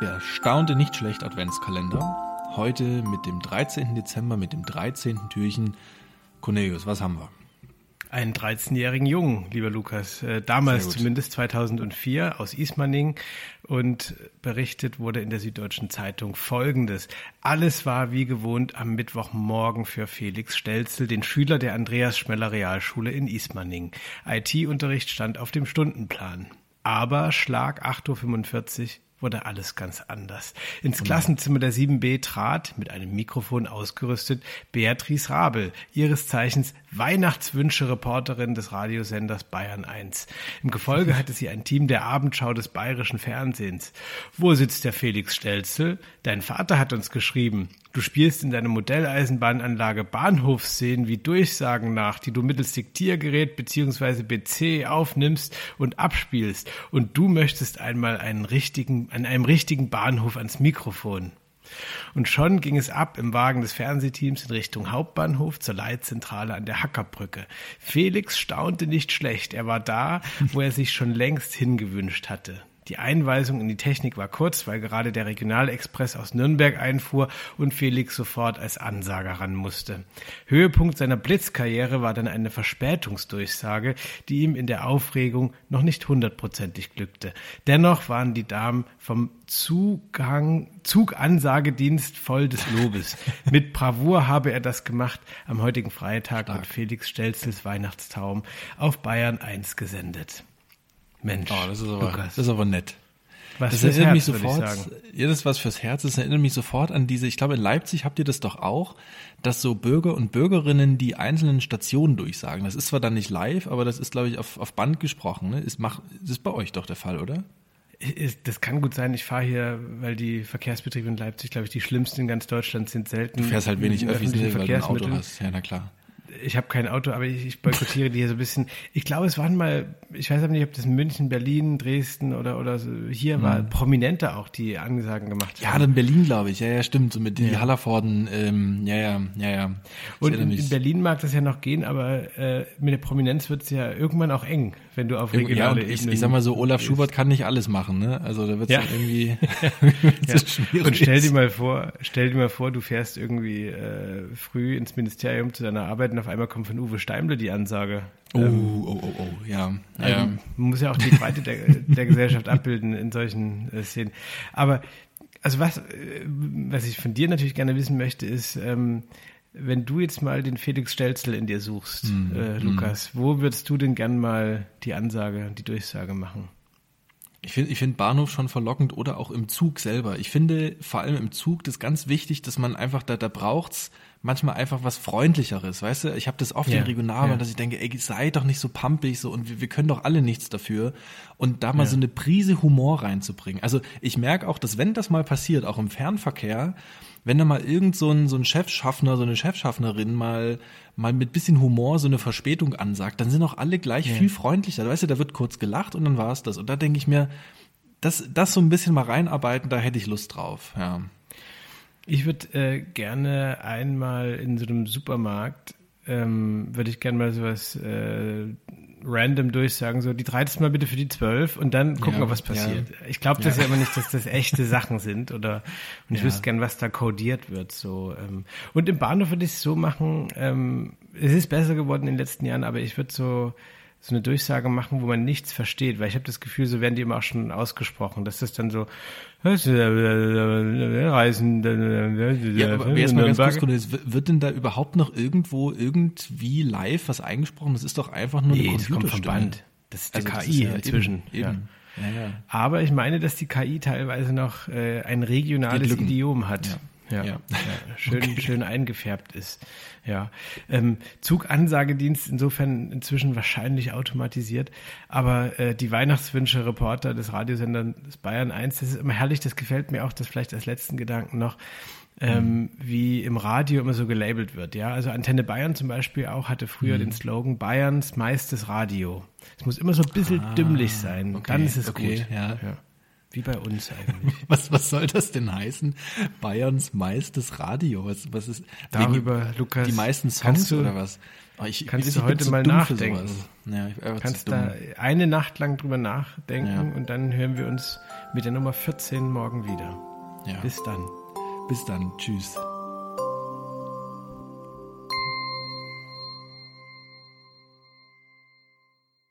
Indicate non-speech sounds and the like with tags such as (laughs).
Der staunte nicht schlecht Adventskalender. Heute mit dem 13. Dezember, mit dem 13. Türchen. Cornelius, was haben wir? Einen 13-jährigen Jungen, lieber Lukas. Äh, damals zumindest 2004 aus Ismaning. Und berichtet wurde in der Süddeutschen Zeitung Folgendes. Alles war wie gewohnt am Mittwochmorgen für Felix Stelzel, den Schüler der Andreas Schmeller Realschule in Ismaning. IT-Unterricht stand auf dem Stundenplan. Aber Schlag 8.45 Uhr wurde alles ganz anders. Ins Klassenzimmer der 7b trat, mit einem Mikrofon ausgerüstet, Beatrice Rabel, ihres Zeichens Weihnachtswünsche-Reporterin des Radiosenders Bayern 1. Im Gefolge hatte sie ein Team der Abendschau des bayerischen Fernsehens. Wo sitzt der Felix Stelzel? Dein Vater hat uns geschrieben. Du spielst in deiner Modelleisenbahnanlage Bahnhofsszenen wie Durchsagen nach, die du mittels Diktiergerät bzw. PC aufnimmst und abspielst. Und du möchtest einmal einen richtigen, an einem richtigen Bahnhof ans Mikrofon. Und schon ging es ab im Wagen des Fernsehteams in Richtung Hauptbahnhof zur Leitzentrale an der Hackerbrücke. Felix staunte nicht schlecht. Er war da, wo er sich schon längst hingewünscht hatte. Die Einweisung in die Technik war kurz, weil gerade der Regionalexpress aus Nürnberg einfuhr und Felix sofort als Ansager ran musste. Höhepunkt seiner Blitzkarriere war dann eine Verspätungsdurchsage, die ihm in der Aufregung noch nicht hundertprozentig glückte. Dennoch waren die Damen vom Zugang, Zugansagedienst voll des Lobes. (laughs) Mit Bravour habe er das gemacht. Am heutigen Freitag Stark. wird Felix Stelzels Weihnachtstaum auf Bayern 1 gesendet. Mensch, oh, das, ist aber, Lukas. das ist aber nett. Was das erinnert Herz, mich sofort, ja, das ist was fürs Herz, das erinnert mich sofort an diese, ich glaube in Leipzig habt ihr das doch auch, dass so Bürger und Bürgerinnen die einzelnen Stationen durchsagen. Das ist zwar dann nicht live, aber das ist, glaube ich, auf, auf Band gesprochen. Ne? Ist, mach, das ist bei euch doch der Fall, oder? Das kann gut sein. Ich fahre hier, weil die Verkehrsbetriebe in Leipzig, glaube ich, die schlimmsten in ganz Deutschland sind selten. Du fährst halt wenig Öffis, weil du ein Auto hast. Ja, na klar ich habe kein Auto, aber ich, ich boykottiere die hier so ein bisschen. Ich glaube, es waren mal, ich weiß aber nicht, ob das in München, Berlin, Dresden oder oder so, hier war mhm. Prominente auch, die Ansagen gemacht haben. Ja, in Berlin, glaube ich. Ja, ja, stimmt. So mit ja. die Hallervorden, ähm, ja, ja, ja, ja. Und in, in, Berlin mag das ja noch gehen, aber äh, mit der Prominenz wird es ja irgendwann auch eng, wenn du auf regionale ja, ich. Ich sag mal so, Olaf Schubert kann nicht alles machen, ne? Also da wird es ja. irgendwie (laughs) ja. schwierig. Und stell dir mal vor, stell dir mal vor, du fährst irgendwie äh, früh ins Ministerium zu deiner Arbeit und auf einmal kommt von Uwe Steimle die Ansage. Oh, ähm, oh, oh, oh, ja. ja. Ähm, man muss ja auch die Breite der, der Gesellschaft abbilden in solchen äh, Szenen. Aber also was, äh, was ich von dir natürlich gerne wissen möchte, ist, ähm, wenn du jetzt mal den Felix Stelzel in dir suchst, mm, äh, Lukas, mm. wo würdest du denn gern mal die Ansage, die Durchsage machen? Ich finde ich finde Bahnhof schon verlockend oder auch im Zug selber. Ich finde vor allem im Zug das ganz wichtig, dass man einfach, da, da braucht's manchmal einfach was Freundlicheres, weißt du? Ich habe das oft ja, in Regionalbahn, ja. dass ich denke, ey, sei doch nicht so pampig so und wir, wir können doch alle nichts dafür. Und da mal ja. so eine Prise Humor reinzubringen. Also ich merke auch, dass wenn das mal passiert, auch im Fernverkehr, wenn da mal irgend so ein, so ein Chefschaffner, so eine Chefschaffnerin mal, mal mit bisschen Humor so eine Verspätung ansagt, dann sind auch alle gleich viel freundlicher. Weißt du, da wird kurz gelacht und dann war es das. Und da denke ich mir, das, das so ein bisschen mal reinarbeiten, da hätte ich Lust drauf, ja. Ich würde äh, gerne einmal in so einem Supermarkt, ähm, würde ich gerne mal sowas äh, random durchsagen, so die 13 mal bitte für die 12 und dann gucken, ja, ob was passiert. Ja. Ich glaube das ja. ja immer nicht, dass das echte Sachen sind oder und ich wüsste gern, was da codiert wird. So ähm. Und im Bahnhof würde ich es so machen, ähm, es ist besser geworden in den letzten Jahren, aber ich würde so so eine Durchsage machen, wo man nichts versteht, weil ich habe das Gefühl, so werden die immer auch schon ausgesprochen, dass das dann so Reisen. Ja, aber jetzt mal ganz kurz, wird denn da überhaupt noch irgendwo irgendwie live was eingesprochen? Das ist doch einfach nur nee, eine Computerstimme. Das kommt vom Band. Das ist die also KI ist ja inzwischen. Eben, eben. Ja. Ja, Aber ich meine, dass die KI teilweise noch äh, ein regionales Idiom hat ja, ja. ja (laughs) schön, okay. schön eingefärbt ist. Ja, ähm, Zugansagedienst insofern inzwischen wahrscheinlich automatisiert, aber äh, die Weihnachtswünsche-Reporter des Radiosenders Bayern 1, das ist immer herrlich, das gefällt mir auch, das vielleicht als letzten Gedanken noch, ähm, mhm. wie im Radio immer so gelabelt wird. Ja, also Antenne Bayern zum Beispiel auch hatte früher mhm. den Slogan Bayerns meistes Radio. Es muss immer so ein bisschen ah, dümmlich sein, okay, dann ist es okay. gut. Ja. ja. Wie bei uns eigentlich. (laughs) Was, was soll das denn heißen? Bayerns meistes Radio. Was, was ist darüber, die, Lukas? Die meisten Songs du, oder was? Oh, ich, kannst du heute mal nachdenken? Ja, ich kannst da eine Nacht lang drüber nachdenken ja. und dann hören wir uns mit der Nummer 14 morgen wieder. Ja. Bis dann. Bis dann. Tschüss.